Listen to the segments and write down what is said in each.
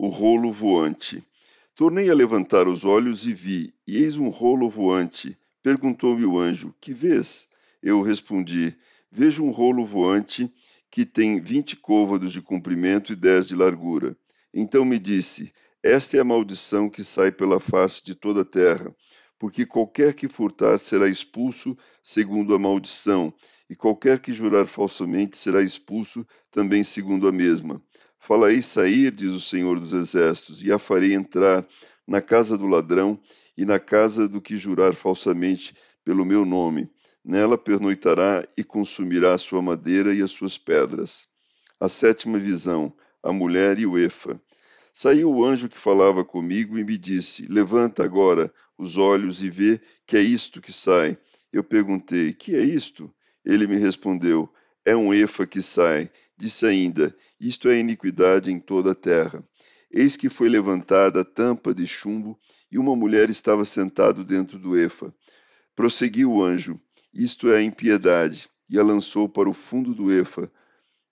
O rolo voante Tornei a levantar os olhos e vi, e eis um rolo voante. Perguntou-me o anjo: Que vês? Eu respondi: Vejo um rolo voante que tem vinte côvados de comprimento e dez de largura. Então me disse: Esta é a maldição que sai pela face de toda a terra, porque qualquer que furtar será expulso segundo a maldição e qualquer que jurar falsamente será expulso também segundo a mesma. Falei sair, diz o Senhor dos Exércitos, e a farei entrar na casa do ladrão e na casa do que jurar falsamente pelo meu nome. Nela pernoitará e consumirá a sua madeira e as suas pedras. A sétima visão, a mulher e o Efa. Saiu o anjo que falava comigo e me disse: Levanta agora os olhos e vê que é isto que sai. Eu perguntei: Que é isto? Ele me respondeu: É um efa que sai. Disse ainda: Isto é iniquidade em toda a terra. Eis que foi levantada a tampa de chumbo e uma mulher estava sentada dentro do efa. Prosseguiu o anjo: Isto é a impiedade, e a lançou para o fundo do efa,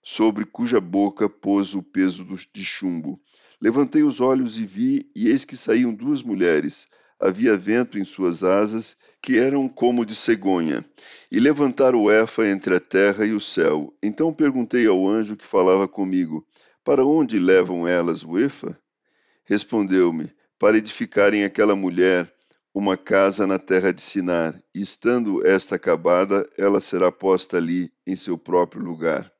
sobre cuja boca pôs o peso de chumbo. Levantei os olhos e vi, e eis que saíam duas mulheres havia vento em suas asas, que eram como de cegonha, e levantaram o Efa entre a terra e o céu. Então perguntei ao anjo que falava comigo: Para onde levam elas o Efa? Respondeu-me: Para edificarem aquela mulher uma casa na terra de Sinar, e estando esta acabada, ela será posta ali em seu próprio lugar.